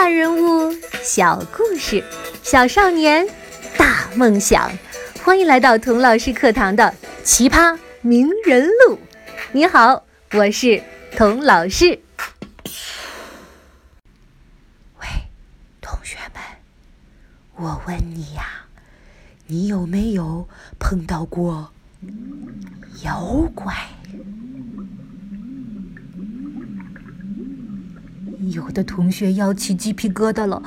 大人物，小故事，小少年，大梦想。欢迎来到童老师课堂的《奇葩名人录》。你好，我是童老师。喂，同学们，我问你呀，你有没有碰到过妖怪？有的同学要起鸡皮疙瘩了。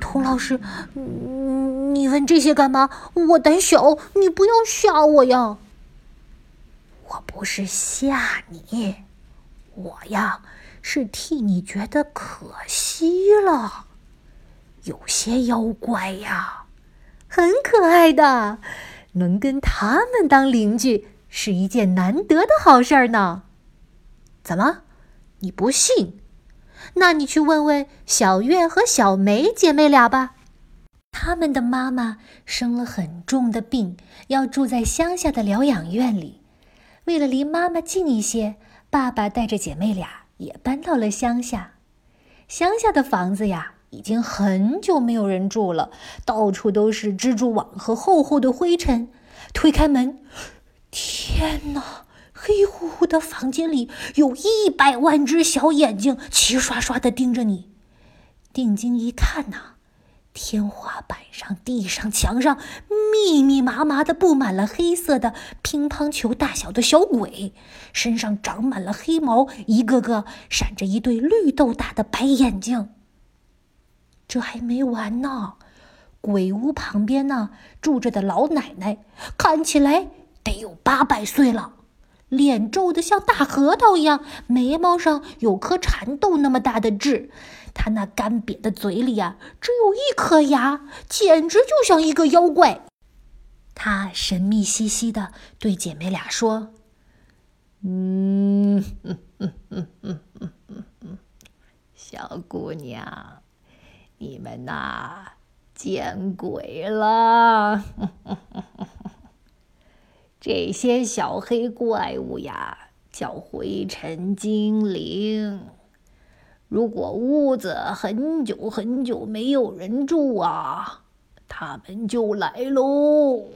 童老师，你问这些干嘛？我胆小，你不要吓我呀！我不是吓你，我呀是替你觉得可惜了。有些妖怪呀，很可爱的，能跟他们当邻居是一件难得的好事儿呢。怎么，你不信？那你去问问小月和小梅姐妹俩吧，她们的妈妈生了很重的病，要住在乡下的疗养院里。为了离妈妈近一些，爸爸带着姐妹俩也搬到了乡下。乡下的房子呀，已经很久没有人住了，到处都是蜘蛛网和厚厚的灰尘。推开门，天哪！黑乎乎的房间里有一百万只小眼睛，齐刷刷的盯着你。定睛一看呐，天花板上、地上、墙上密密麻麻的布满了黑色的乒乓球大小的小鬼，身上长满了黑毛，一个个闪着一对绿豆大的白眼睛。这还没完呢，鬼屋旁边呢住着的老奶奶，看起来得有八百岁了。脸皱得像大核桃一样，眉毛上有颗蚕豆那么大的痣，他那干瘪的嘴里啊，只有一颗牙，简直就像一个妖怪。他神秘兮兮的对姐妹俩说：“嗯，小姑娘，你们呐，见鬼了！”这些小黑怪物呀，叫灰尘精灵。如果屋子很久很久没有人住啊，他们就来喽。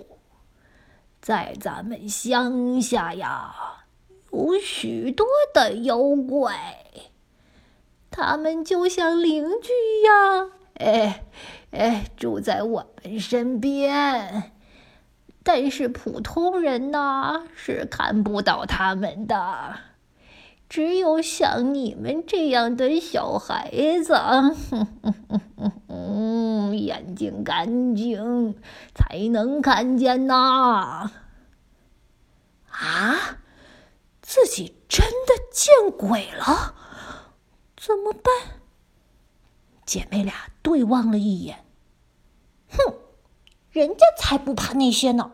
在咱们乡下呀，有许多的妖怪，他们就像邻居一样，哎哎，住在我们身边。但是普通人呐是看不到他们的，只有像你们这样的小孩子，眼睛干净才能看见呐。啊，自己真的见鬼了，怎么办？姐妹俩对望了一眼，人家才不怕那些呢！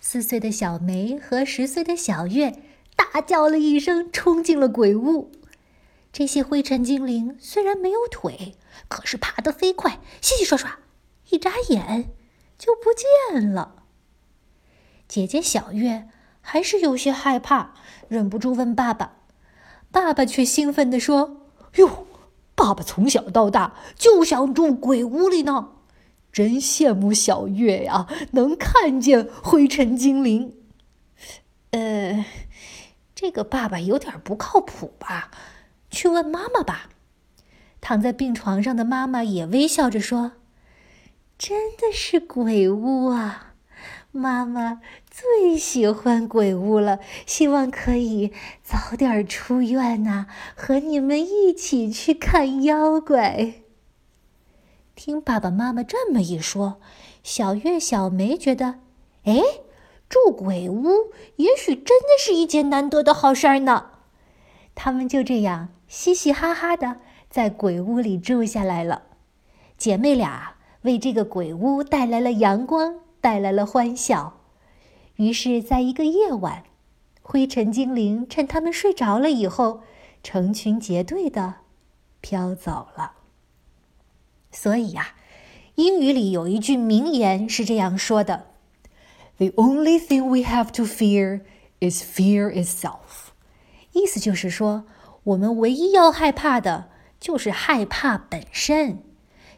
四岁的小梅和十岁的小月大叫了一声，冲进了鬼屋。这些灰尘精灵虽然没有腿，可是爬得飞快，稀稀刷刷，一眨眼就不见了。姐姐小月还是有些害怕，忍不住问爸爸。爸爸却兴奋地说：“哟，爸爸从小到大就想住鬼屋里呢。”真羡慕小月呀，能看见灰尘精灵。呃，这个爸爸有点不靠谱吧？去问妈妈吧。躺在病床上的妈妈也微笑着说：“真的是鬼屋啊！妈妈最喜欢鬼屋了，希望可以早点出院呐，和你们一起去看妖怪。”听爸爸妈妈这么一说，小月、小梅觉得，哎，住鬼屋也许真的是一件难得的好事儿呢。他们就这样嘻嘻哈哈的在鬼屋里住下来了。姐妹俩为这个鬼屋带来了阳光，带来了欢笑。于是，在一个夜晚，灰尘精灵趁他们睡着了以后，成群结队的飘走了。所以呀，英语里有一句名言是这样说的：“The only thing we have to fear is fear itself。”意思就是说，我们唯一要害怕的就是害怕本身。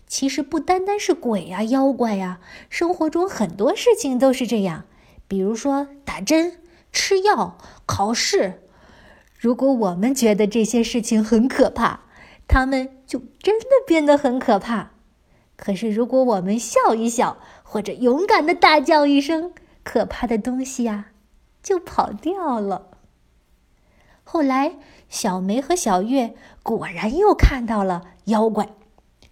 其实不单单是鬼呀、妖怪呀，生活中很多事情都是这样。比如说打针、吃药、考试。如果我们觉得这些事情很可怕，他们就真的变得很可怕。可是如果我们笑一笑，或者勇敢的大叫一声，可怕的东西呀，就跑掉了。后来，小梅和小月果然又看到了妖怪。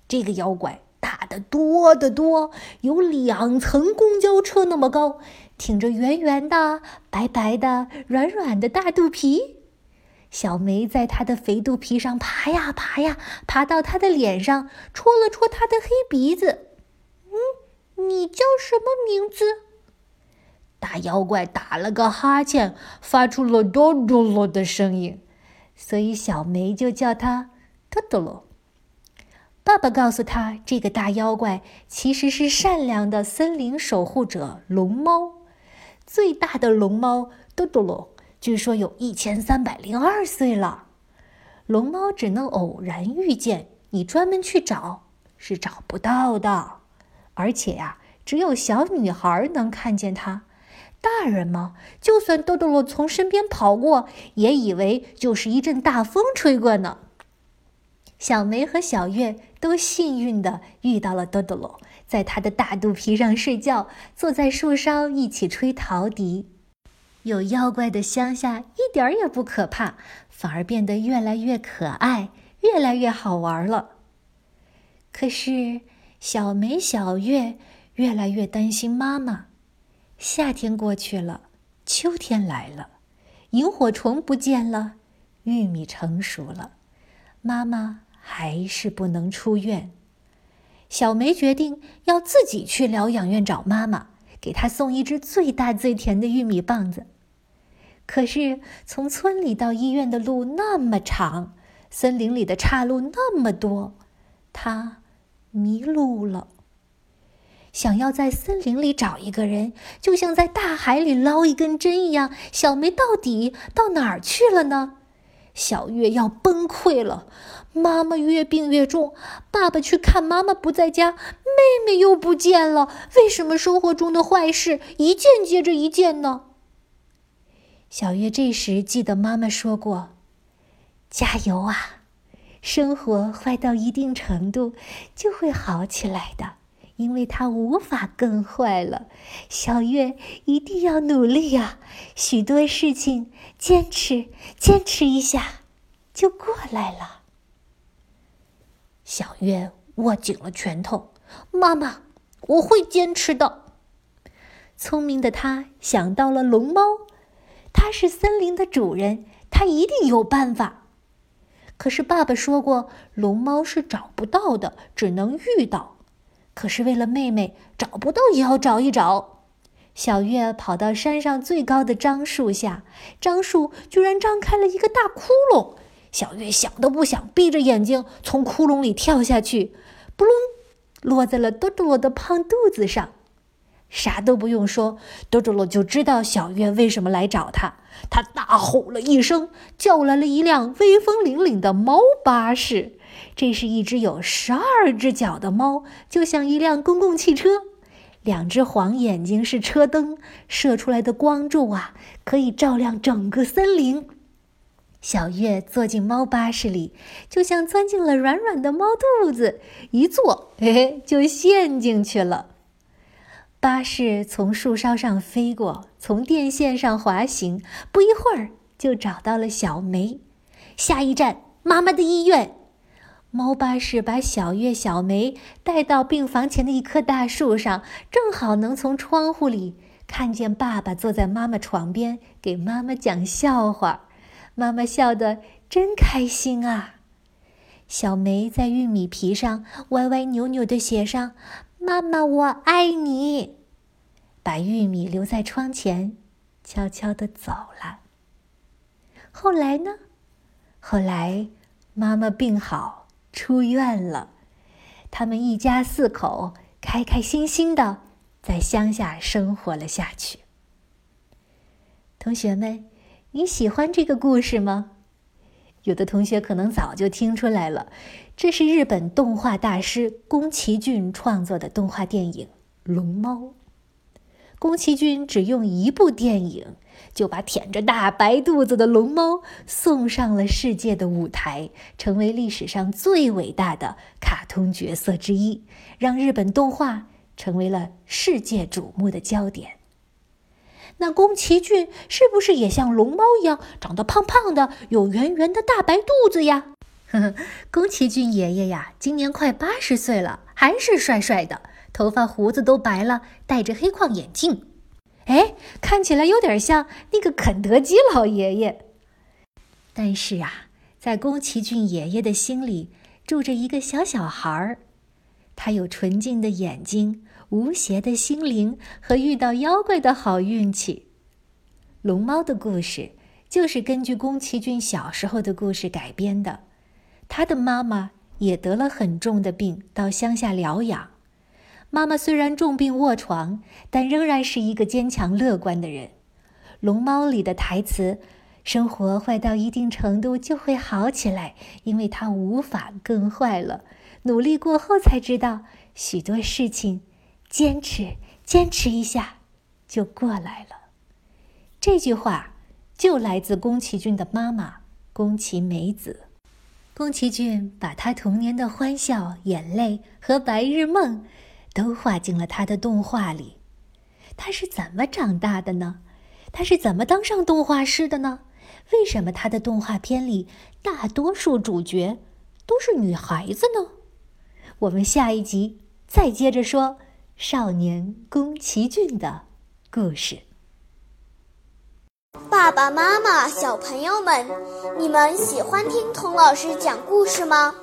这个妖怪大得多得多，有两层公交车那么高，挺着圆圆的、白白的、软软的大肚皮。小梅在他的肥肚皮上爬呀爬呀，爬到他的脸上，戳了戳他的黑鼻子。嗯，你叫什么名字？大妖怪打了个哈欠，发出了“哆哆啰”的声音，所以小梅就叫他“哆哆啰”。爸爸告诉他，这个大妖怪其实是善良的森林守护者——龙猫。最大的龙猫“哆哆啰”据说有一千三百零二岁了。龙猫只能偶然遇见，你专门去找是找不到的。而且呀，只有小女孩能看见它。大人嘛，就算多多罗从身边跑过，也以为就是一阵大风吹过呢。小梅和小月都幸运的遇到了多多罗，在他的大肚皮上睡觉，坐在树梢一起吹陶笛。有妖怪的乡下一点儿也不可怕，反而变得越来越可爱，越来越好玩了。可是小梅、小月越来越担心妈妈。夏天过去了，秋天来了，萤火虫不见了，玉米成熟了，妈妈还是不能出院。小梅决定要自己去疗养院找妈妈，给他送一只最大最甜的玉米棒子。可是从村里到医院的路那么长，森林里的岔路那么多，他迷路了。想要在森林里找一个人，就像在大海里捞一根针一样。小梅到底到哪儿去了呢？小月要崩溃了。妈妈越病越重，爸爸去看妈妈不在家，妹妹又不见了。为什么生活中的坏事一件接着一件呢？小月这时记得妈妈说过：“加油啊，生活坏到一定程度就会好起来的。”因为他无法更坏了，小月一定要努力呀！许多事情坚持坚持一下，就过来了。小月握紧了拳头，妈妈，我会坚持的。聪明的他想到了龙猫，它是森林的主人，它一定有办法。可是爸爸说过，龙猫是找不到的，只能遇到。可是为了妹妹，找不到也要找一找。小月跑到山上最高的樟树下，樟树居然张开了一个大窟窿。小月想都不想，闭着眼睛从窟窿里跳下去，扑隆，落在了多多罗的胖肚子上。啥都不用说，多多罗就知道小月为什么来找他。他大吼了一声，叫来了一辆威风凛凛的猫巴士。这是一只有十二只脚的猫，就像一辆公共汽车。两只黄眼睛是车灯，射出来的光柱啊，可以照亮整个森林。小月坐进猫巴士里，就像钻进了软软的猫肚子，一坐，嘿嘿，就陷进去了。巴士从树梢上飞过，从电线上滑行，不一会儿就找到了小梅。下一站，妈妈的医院。猫巴士把小月、小梅带到病房前的一棵大树上，正好能从窗户里看见爸爸坐在妈妈床边给妈妈讲笑话。妈妈笑得真开心啊！小梅在玉米皮上歪歪扭扭地写上“妈妈，我爱你”，把玉米留在窗前，悄悄地走了。后来呢？后来妈妈病好。出院了，他们一家四口开开心心的在乡下生活了下去。同学们，你喜欢这个故事吗？有的同学可能早就听出来了，这是日本动画大师宫崎骏创作的动画电影《龙猫》。宫崎骏只用一部电影，就把舔着大白肚子的龙猫送上了世界的舞台，成为历史上最伟大的卡通角色之一，让日本动画成为了世界瞩目的焦点。那宫崎骏是不是也像龙猫一样，长得胖胖的，有圆圆的大白肚子呀？呵呵，宫崎骏爷爷呀，今年快八十岁了，还是帅帅的，头发胡子都白了，戴着黑框眼镜，哎，看起来有点像那个肯德基老爷爷。但是啊，在宫崎骏爷爷的心里住着一个小小孩儿，他有纯净的眼睛、无邪的心灵和遇到妖怪的好运气。龙猫的故事就是根据宫崎骏小时候的故事改编的。他的妈妈也得了很重的病，到乡下疗养。妈妈虽然重病卧床，但仍然是一个坚强乐观的人。《龙猫》里的台词：“生活坏到一定程度就会好起来，因为它无法更坏了。努力过后才知道，许多事情，坚持坚持一下，就过来了。”这句话就来自宫崎骏的妈妈宫崎美子。宫崎骏把他童年的欢笑、眼泪和白日梦，都画进了他的动画里。他是怎么长大的呢？他是怎么当上动画师的呢？为什么他的动画片里大多数主角都是女孩子呢？我们下一集再接着说少年宫崎骏的故事。爸爸妈妈、小朋友们，你们喜欢听童老师讲故事吗？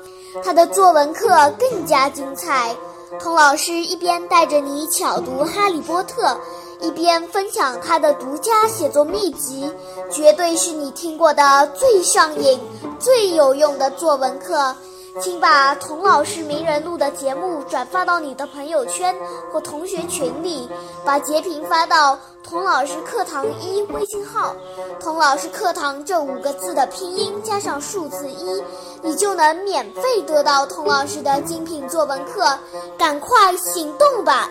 他的作文课更加精彩。童老师一边带着你巧读《哈利波特》，一边分享他的独家写作秘籍，绝对是你听过的最上瘾、最有用的作文课。请把童老师名人录的节目转发到你的朋友圈或同学群里，把截屏发到“童老师课堂一”微信号，“童老师课堂”这五个字的拼音加上数字一，你就能免费得到童老师的精品作文课。赶快行动吧！